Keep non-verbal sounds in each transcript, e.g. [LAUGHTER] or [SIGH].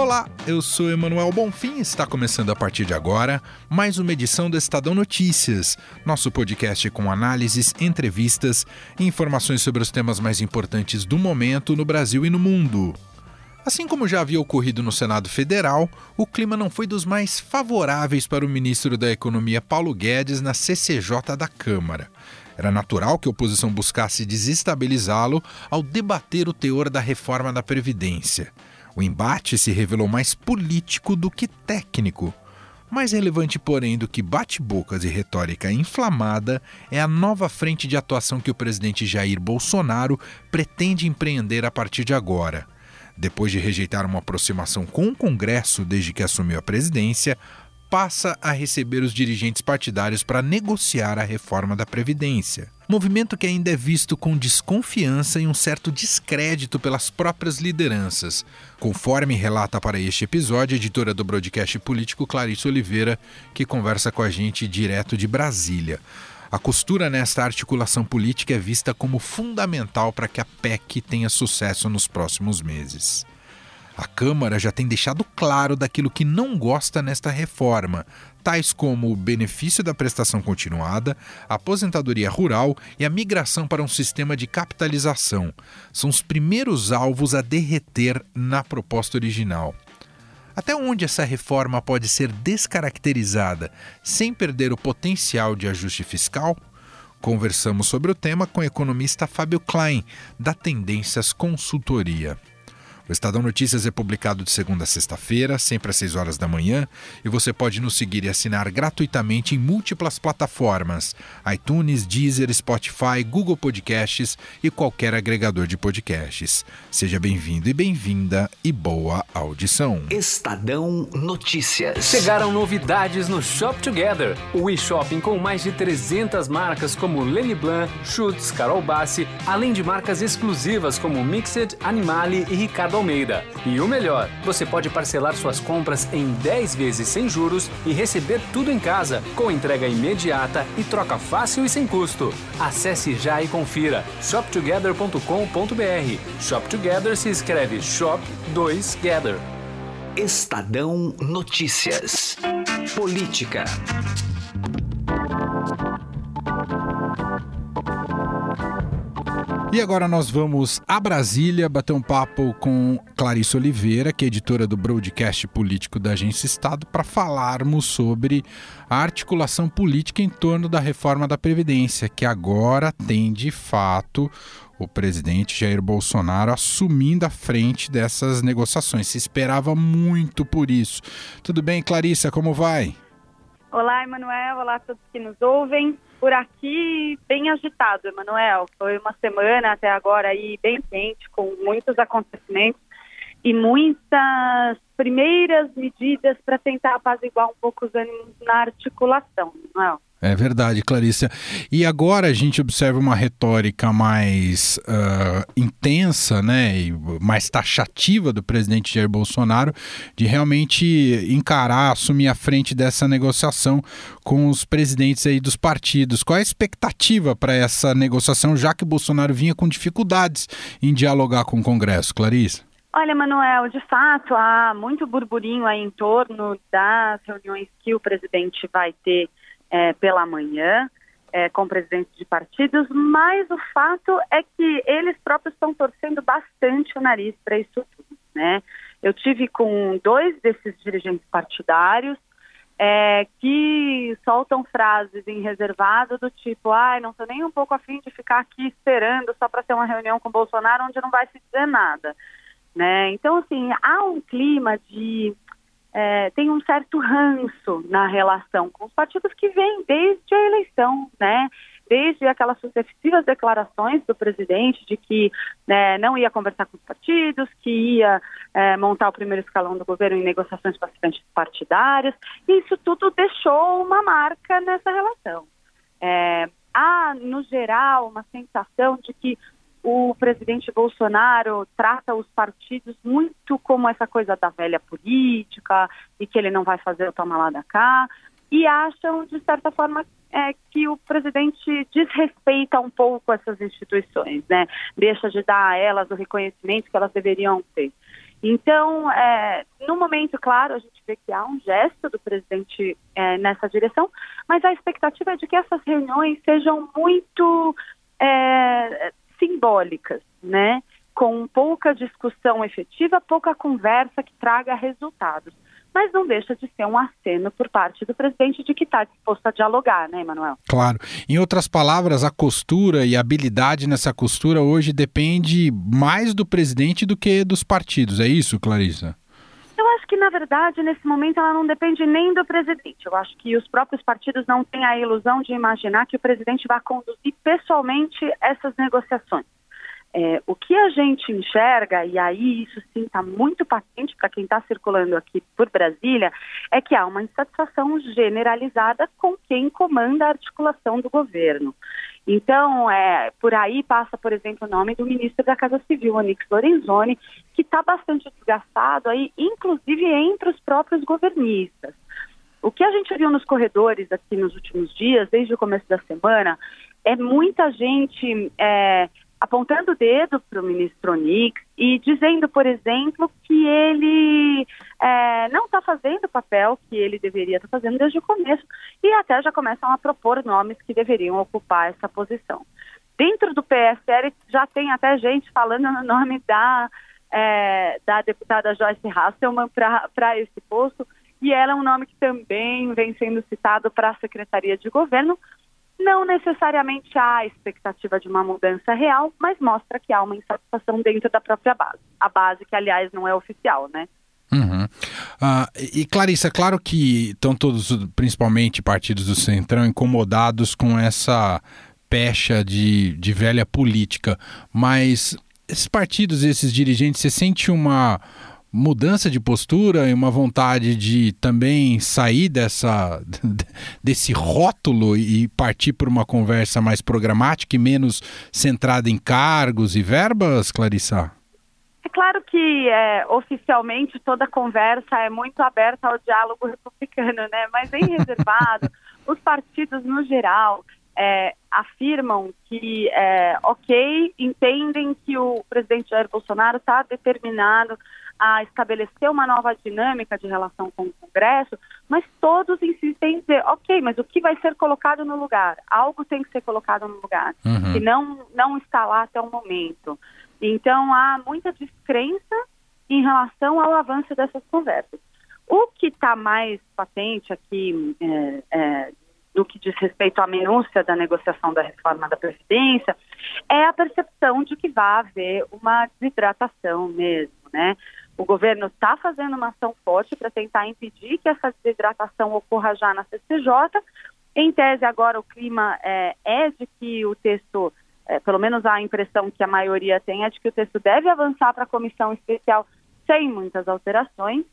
Olá, eu sou Emanuel Bonfim e está começando a partir de agora mais uma edição do Estadão Notícias, nosso podcast com análises, entrevistas e informações sobre os temas mais importantes do momento no Brasil e no mundo. Assim como já havia ocorrido no Senado Federal, o clima não foi dos mais favoráveis para o ministro da Economia Paulo Guedes na CCJ da Câmara. Era natural que a oposição buscasse desestabilizá-lo ao debater o teor da reforma da Previdência. O embate se revelou mais político do que técnico. Mais relevante, porém, do que bate-bocas e retórica inflamada é a nova frente de atuação que o presidente Jair Bolsonaro pretende empreender a partir de agora. Depois de rejeitar uma aproximação com o Congresso desde que assumiu a presidência, passa a receber os dirigentes partidários para negociar a reforma da Previdência. Movimento que ainda é visto com desconfiança e um certo descrédito pelas próprias lideranças, conforme relata para este episódio a editora do broadcast político Clarice Oliveira, que conversa com a gente direto de Brasília. A costura nesta articulação política é vista como fundamental para que a PEC tenha sucesso nos próximos meses. A Câmara já tem deixado claro daquilo que não gosta nesta reforma, tais como o benefício da prestação continuada, a aposentadoria rural e a migração para um sistema de capitalização. São os primeiros alvos a derreter na proposta original. Até onde essa reforma pode ser descaracterizada sem perder o potencial de ajuste fiscal? Conversamos sobre o tema com o economista Fábio Klein, da Tendências Consultoria. O Estadão Notícias é publicado de segunda a sexta-feira, sempre às 6 horas da manhã, e você pode nos seguir e assinar gratuitamente em múltiplas plataformas: iTunes, Deezer, Spotify, Google Podcasts e qualquer agregador de podcasts. Seja bem-vindo e bem-vinda e boa audição. Estadão Notícias. Chegaram novidades no Shop Together, o e-shopping com mais de 300 marcas como Lenny Blanc, Schutz, Carol Bassi, além de marcas exclusivas como Mixed, Animale e Ricardo Almeida. E o melhor, você pode parcelar suas compras em 10 vezes sem juros e receber tudo em casa, com entrega imediata e troca fácil e sem custo. Acesse já e confira shoptogether.com.br. Shop Together se escreve Shop 2 Gather. Estadão Notícias. Política. E agora nós vamos a Brasília bater um papo com Clarice Oliveira, que é editora do broadcast político da Agência Estado, para falarmos sobre a articulação política em torno da reforma da Previdência, que agora tem de fato o presidente Jair Bolsonaro assumindo a frente dessas negociações. Se esperava muito por isso. Tudo bem, Clarissa, como vai? Olá, Emanuel. Olá a todos que nos ouvem. Por aqui, bem agitado, Emanuel. Foi uma semana até agora aí bem quente, com muitos acontecimentos e muitas primeiras medidas para tentar apaziguar um pouco os ânimos na articulação, Emanuel. É verdade, Clarissa. E agora a gente observa uma retórica mais uh, intensa, né, e mais taxativa do presidente Jair Bolsonaro de realmente encarar, assumir a frente dessa negociação com os presidentes aí dos partidos. Qual é a expectativa para essa negociação, já que o Bolsonaro vinha com dificuldades em dialogar com o Congresso, Clarissa? Olha, Manuel, de fato há muito burburinho aí em torno das reuniões que o presidente vai ter é, pela manhã é, com presidentes de partidos, mas o fato é que eles próprios estão torcendo bastante o nariz para isso tudo. Né? Eu tive com dois desses dirigentes partidários é, que soltam frases em reservado do tipo, ai, não estou nem um pouco afim de ficar aqui esperando só para ter uma reunião com o Bolsonaro onde não vai se dizer nada. Né? Então, assim, há um clima de é, tem um certo ranço na relação com os partidos que vem desde a eleição, né? Desde aquelas sucessivas declarações do presidente de que né, não ia conversar com os partidos, que ia é, montar o primeiro escalão do governo em negociações frentes partidárias, isso tudo deixou uma marca nessa relação. É, há, no geral, uma sensação de que o presidente Bolsonaro trata os partidos muito como essa coisa da velha política e que ele não vai fazer o toma lá da cá e acham, de certa forma, é, que o presidente desrespeita um pouco essas instituições, né? Deixa de dar a elas o reconhecimento que elas deveriam ter. Então, é, no momento, claro, a gente vê que há um gesto do presidente é, nessa direção, mas a expectativa é de que essas reuniões sejam muito é, simbólicas, né? Com pouca discussão efetiva, pouca conversa que traga resultados. Mas não deixa de ser um aceno por parte do presidente de que está disposto a dialogar, né, Emanuel? Claro. Em outras palavras, a costura e a habilidade nessa costura hoje depende mais do presidente do que dos partidos. É isso, Clarissa? Na verdade, nesse momento ela não depende nem do presidente. Eu acho que os próprios partidos não têm a ilusão de imaginar que o presidente vai conduzir pessoalmente essas negociações. É, o que a gente enxerga, e aí isso sim está muito patente para quem está circulando aqui por Brasília, é que há uma insatisfação generalizada com quem comanda a articulação do governo. Então, é, por aí passa, por exemplo, o nome do ministro da Casa Civil, Onix Lorenzoni, que está bastante desgastado aí, inclusive entre os próprios governistas. O que a gente viu nos corredores aqui nos últimos dias, desde o começo da semana, é muita gente é, apontando o dedo para o ministro Onix e dizendo, por exemplo, que ele é, não está fazendo o papel que ele deveria estar tá fazendo desde o começo e até já começam a propor nomes que deveriam ocupar essa posição. Dentro do PSL já tem até gente falando no nome da, é, da deputada Joyce Hasselman para esse posto e ela é um nome que também vem sendo citado para a Secretaria de Governo, não necessariamente há expectativa de uma mudança real, mas mostra que há uma insatisfação dentro da própria base. A base que, aliás, não é oficial, né? Uhum. Uh, e Clarissa, claro que estão todos, principalmente partidos do Centrão, incomodados com essa pecha de, de velha política, mas esses partidos, esses dirigentes, você sente uma mudança de postura e uma vontade de também sair dessa [LAUGHS] desse rótulo e partir para uma conversa mais programática e menos centrada em cargos e verbas, Clarissa? É claro que é, oficialmente toda conversa é muito aberta ao diálogo republicano, né? Mas em [LAUGHS] reservado, os partidos no geral é, afirmam que, é, ok, entendem que o presidente Jair Bolsonaro está determinado a estabelecer uma nova dinâmica de relação com o Congresso, mas todos insistem em dizer, ok, mas o que vai ser colocado no lugar? Algo tem que ser colocado no lugar, uhum. que não, não está lá até o momento. Então, há muita descrença em relação ao avanço dessas conversas. O que está mais patente aqui, é, é, no que diz respeito à minúcia da negociação da reforma da Previdência, é a percepção de que vai haver uma desidratação mesmo, né? O governo está fazendo uma ação forte para tentar impedir que essa desidratação ocorra já na CCJ. Em tese, agora o clima é, é de que o texto, é, pelo menos a impressão que a maioria tem, é de que o texto deve avançar para a comissão especial sem muitas alterações.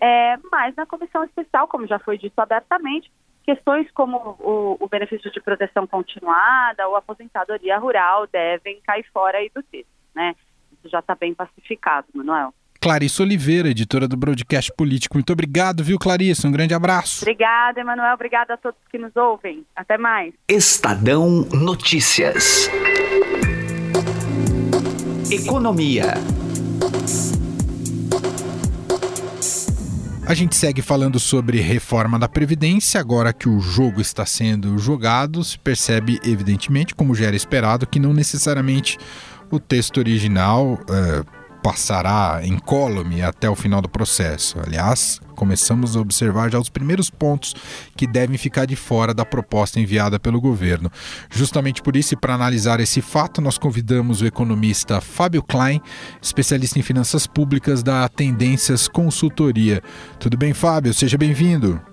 É, mas na comissão especial, como já foi dito abertamente, questões como o, o benefício de proteção continuada ou aposentadoria rural devem cair fora aí do texto, né? Isso já está bem pacificado, Manuel. Clarissa Oliveira, editora do Broadcast Político. Muito obrigado, viu, Clarissa? Um grande abraço. Obrigada, Emanuel. Obrigada a todos que nos ouvem. Até mais. Estadão Notícias. Economia. A gente segue falando sobre reforma da Previdência. Agora que o jogo está sendo jogado, se percebe, evidentemente, como já era esperado, que não necessariamente o texto original. Uh, passará incólume até o final do processo. Aliás, começamos a observar já os primeiros pontos que devem ficar de fora da proposta enviada pelo governo. Justamente por isso, e para analisar esse fato, nós convidamos o economista Fábio Klein, especialista em finanças públicas da Tendências Consultoria. Tudo bem, Fábio? Seja bem-vindo.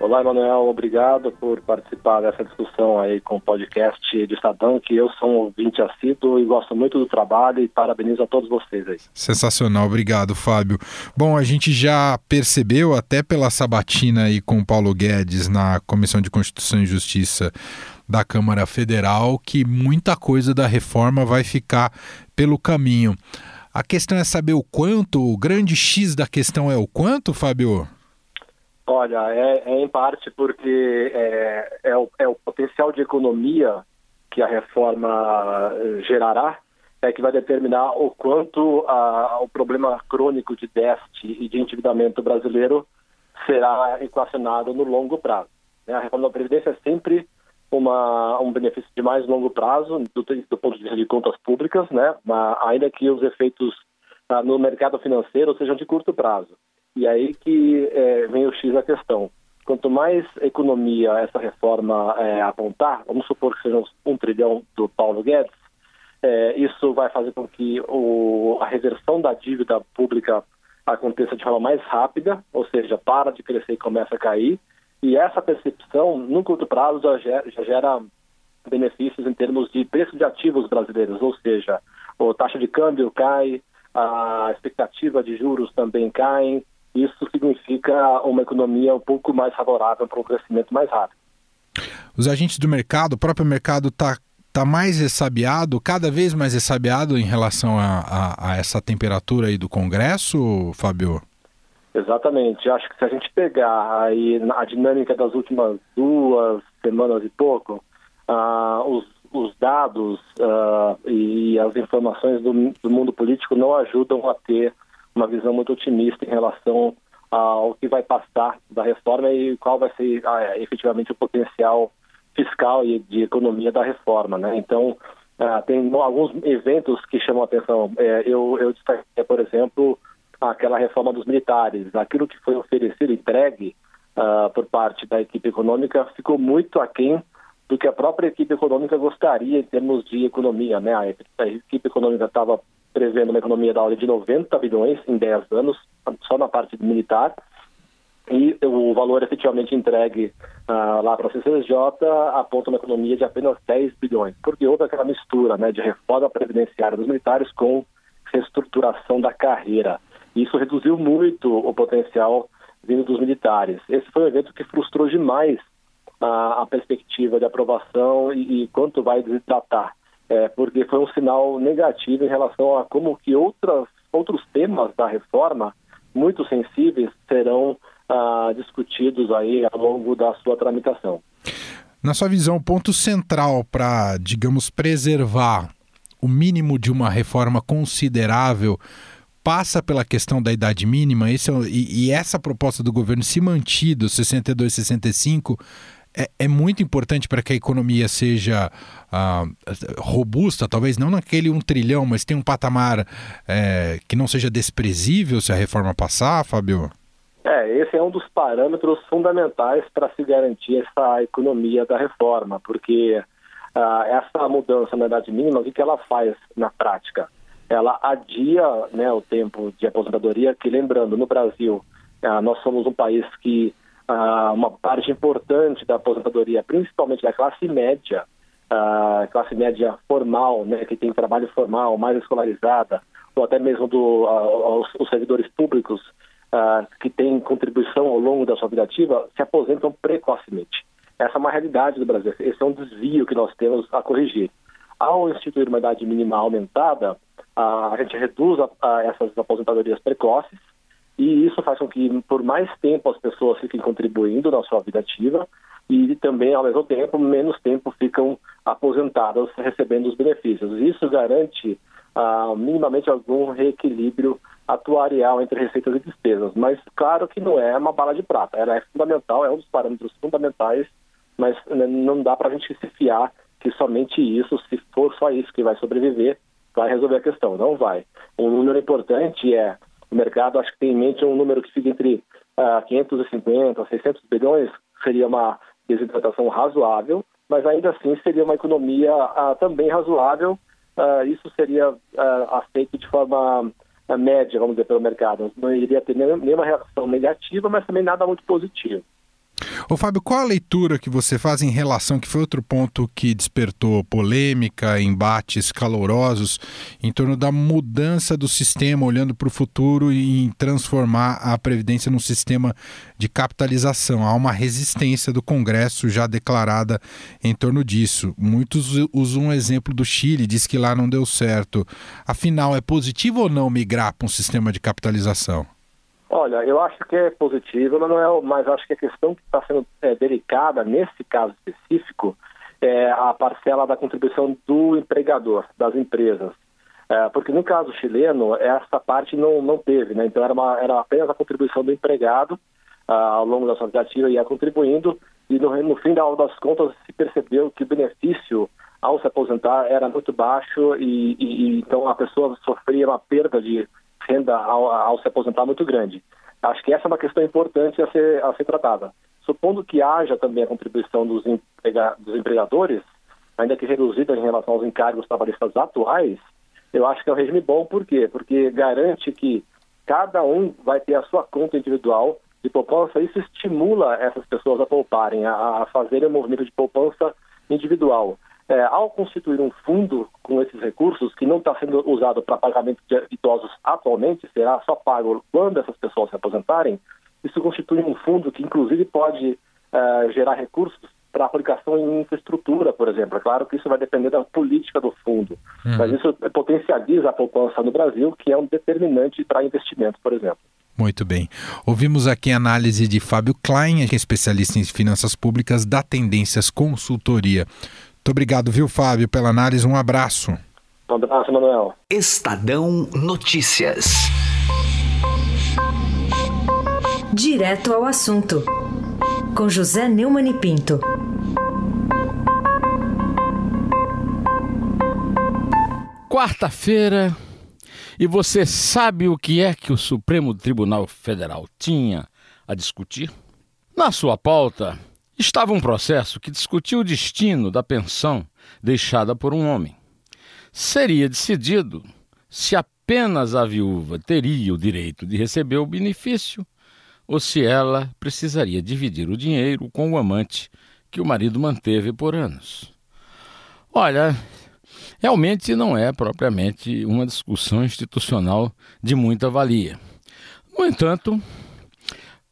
Olá, Emanuel, obrigado por participar dessa discussão aí com o podcast de Estadão, que eu sou um ouvinte assíduo e gosto muito do trabalho e parabenizo a todos vocês aí. Sensacional, obrigado, Fábio. Bom, a gente já percebeu até pela sabatina aí com o Paulo Guedes na Comissão de Constituição e Justiça da Câmara Federal que muita coisa da reforma vai ficar pelo caminho. A questão é saber o quanto, o grande X da questão é o quanto, Fábio? Olha, é, é em parte porque é, é, o, é o potencial de economia que a reforma eh, gerará é que vai determinar o quanto a, o problema crônico de déficit e de endividamento brasileiro será equacionado no longo prazo. Né? A reforma da Previdência é sempre uma, um benefício de mais longo prazo do, do ponto de vista de contas públicas, né? Mas, ainda que os efeitos ah, no mercado financeiro sejam de curto prazo. E aí que é, vem o X da questão. Quanto mais economia essa reforma é, apontar, vamos supor que seja um trilhão do Paulo Guedes, é, isso vai fazer com que o, a reversão da dívida pública aconteça de forma mais rápida, ou seja, para de crescer e começa a cair. E essa percepção, no curto prazo, já gera, já gera benefícios em termos de preço de ativos brasileiros, ou seja, a taxa de câmbio cai, a expectativa de juros também cai. Isso significa uma economia um pouco mais favorável para um crescimento mais rápido. Os agentes do mercado, o próprio mercado está está mais ressabiado, cada vez mais ressabiado em relação a, a, a, essa temperatura aí do Congresso, Fábio? Exatamente. Acho que se a gente pegar aí a dinâmica das últimas duas semanas e pouco, uh, os, os, dados uh, e as informações do, do, mundo político não ajudam a ter uma visão muito otimista em relação ao que vai passar da reforma e qual vai ser uh, efetivamente o potencial fiscal e de economia da reforma, né? Então, uh, tem alguns eventos que chamam a atenção. É, eu, eu destaquei, por exemplo, aquela reforma dos militares. Aquilo que foi oferecido, entregue uh, por parte da equipe econômica, ficou muito aquém do que a própria equipe econômica gostaria em termos de economia, né? A equipe econômica estava prevendo uma economia da ordem de 90 bilhões em 10 anos, só na parte militar, e o valor efetivamente entregue uh, lá para a CCJ aponta uma economia de apenas 10 bilhões, porque houve aquela mistura né, de reforma previdenciária dos militares com reestruturação da carreira. Isso reduziu muito o potencial vindo dos militares. Esse foi um evento que frustrou demais a, a perspectiva de aprovação e, e quanto vai desidratar, é, porque foi um sinal negativo em relação a como que outras, outros temas da reforma, muito sensíveis, serão uh, discutidos aí ao longo da sua tramitação. Na sua visão, o ponto central para, digamos, preservar o mínimo de uma reforma considerável passa pela questão da idade mínima esse, é e, e, essa proposta do governo se mantido, 62, 65, é, é muito importante para que a economia seja ah, robusta, talvez não naquele um trilhão, mas tem um patamar é, que não seja desprezível se a reforma passar, Fábio? É, esse é um dos parâmetros fundamentais para se garantir essa economia da reforma, porque uh, essa mudança na idade mínima, o que, que ela faz na prática? Ela adia né, o tempo de aposentadoria, que lembrando, no Brasil, uh, nós somos um país que uh, uma parte importante da aposentadoria, principalmente da classe média, classe média formal, né, que tem trabalho formal, mais escolarizada, ou até mesmo do, os, os servidores públicos, uh, que têm contribuição ao longo da sua vida ativa se aposentam precocemente. Essa é uma realidade do Brasil, esse é um desvio que nós temos a corrigir. Ao instituir uma idade mínima aumentada, uh, a gente reduz a, a essas aposentadorias precoces e isso faz com que por mais tempo as pessoas fiquem contribuindo na sua vida ativa e também, ao mesmo tempo, menos tempo ficam aposentadas recebendo os benefícios. Isso garante uh, minimamente algum reequilíbrio atuarial entre receitas e despesas. Mas claro que não é uma bala de prata. Ela é fundamental, é um dos parâmetros fundamentais, mas né, não dá para a gente se fiar que somente isso, se for só isso que vai sobreviver, vai resolver a questão. Não vai. Um número importante é o mercado, acho que tem em mente um número que fica entre uh, 550 a 600 bilhões, seria uma desidratação razoável, mas ainda assim seria uma economia uh, também razoável. Uh, isso seria aceito de forma média, vamos dizer, pelo mercado. Não iria ter nenhuma reação negativa, mas também nada muito positivo. Ô Fábio, qual a leitura que você faz em relação, que foi outro ponto que despertou polêmica, embates calorosos, em torno da mudança do sistema, olhando para o futuro e em transformar a Previdência num sistema de capitalização? Há uma resistência do Congresso já declarada em torno disso. Muitos usam um exemplo do Chile, diz que lá não deu certo. Afinal, é positivo ou não migrar para um sistema de capitalização? Olha, eu acho que é positivo, não é, mas acho que a questão que está sendo é, delicada nesse caso específico é a parcela da contribuição do empregador, das empresas. É, porque no caso chileno, essa parte não, não teve, né? Então era, uma, era apenas a contribuição do empregado ah, ao longo da sua vida ativa ia contribuindo e no, no fim das contas se percebeu que o benefício ao se aposentar era muito baixo e, e então a pessoa sofria uma perda de renda ao, ao, se aposentar muito grande. Acho que essa é uma questão importante a ser, a ser tratada. Supondo que haja também a contribuição dos, emprega, dos empregadores, ainda que reduzida em relação aos encargos trabalhistas atuais, eu acho que é um regime bom, por quê? Porque garante que cada um vai ter a sua conta individual de poupança, isso estimula essas pessoas a pouparem, a, a fazerem um movimento de poupança individual. É, ao constituir um fundo com esses recursos, que não está sendo usado para pagamento de idosos atualmente, será só pago quando essas pessoas se aposentarem, isso constitui um fundo que, inclusive, pode é, gerar recursos para aplicação em infraestrutura, por exemplo. É claro que isso vai depender da política do fundo, uhum. mas isso potencializa a poupança no Brasil, que é um determinante para investimento, por exemplo. Muito bem. Ouvimos aqui a análise de Fábio Klein, que é especialista em finanças públicas da Tendências Consultoria. Muito obrigado, viu, Fábio, pela análise. Um abraço. Um abraço, Manuel. Estadão Notícias. Direto ao assunto. Com José Neumann e Pinto. Quarta-feira, e você sabe o que é que o Supremo Tribunal Federal tinha a discutir? Na sua pauta, Estava um processo que discutia o destino da pensão deixada por um homem. Seria decidido se apenas a viúva teria o direito de receber o benefício ou se ela precisaria dividir o dinheiro com o amante que o marido manteve por anos. Olha, realmente não é propriamente uma discussão institucional de muita valia. No entanto,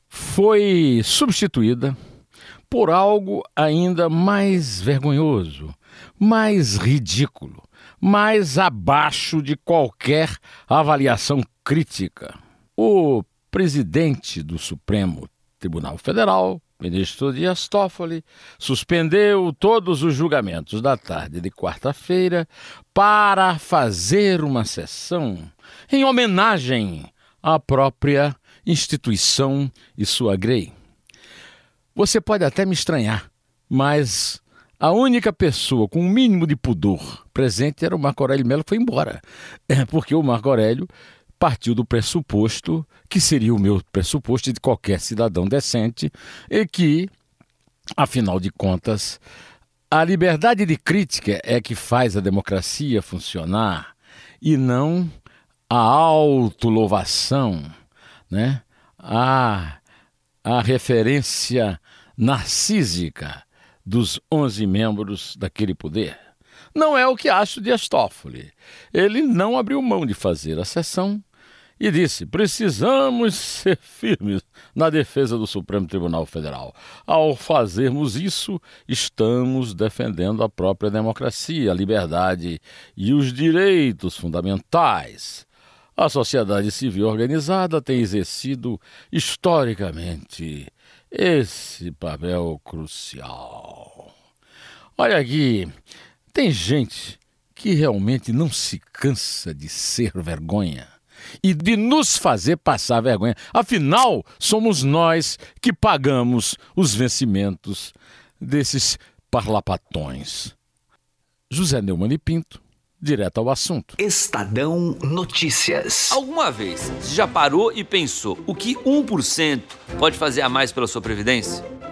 foi substituída por algo ainda mais vergonhoso, mais ridículo, mais abaixo de qualquer avaliação crítica. O presidente do Supremo Tribunal Federal, ministro Dias Toffoli, suspendeu todos os julgamentos da tarde de quarta-feira para fazer uma sessão em homenagem à própria instituição e sua grei. Você pode até me estranhar, mas a única pessoa com o um mínimo de pudor presente era o Marco Aurélio Melo, foi embora. É [LAUGHS] porque o Marco Aurélio partiu do pressuposto, que seria o meu pressuposto de qualquer cidadão decente, e que, afinal de contas, a liberdade de crítica é que faz a democracia funcionar e não a autolouvação, né? a, a referência narcísica dos onze membros daquele poder. Não é o que acho de Astófoli. Ele não abriu mão de fazer a sessão e disse: precisamos ser firmes na defesa do Supremo Tribunal Federal. Ao fazermos isso, estamos defendendo a própria democracia, a liberdade e os direitos fundamentais. A sociedade civil organizada tem exercido historicamente esse papel crucial. Olha aqui, tem gente que realmente não se cansa de ser vergonha e de nos fazer passar vergonha. Afinal, somos nós que pagamos os vencimentos desses parlapatões. José Neumann e Pinto, direto ao assunto. Estadão Notícias. Alguma vez você já parou e pensou o que 1% pode fazer a mais pela sua previdência?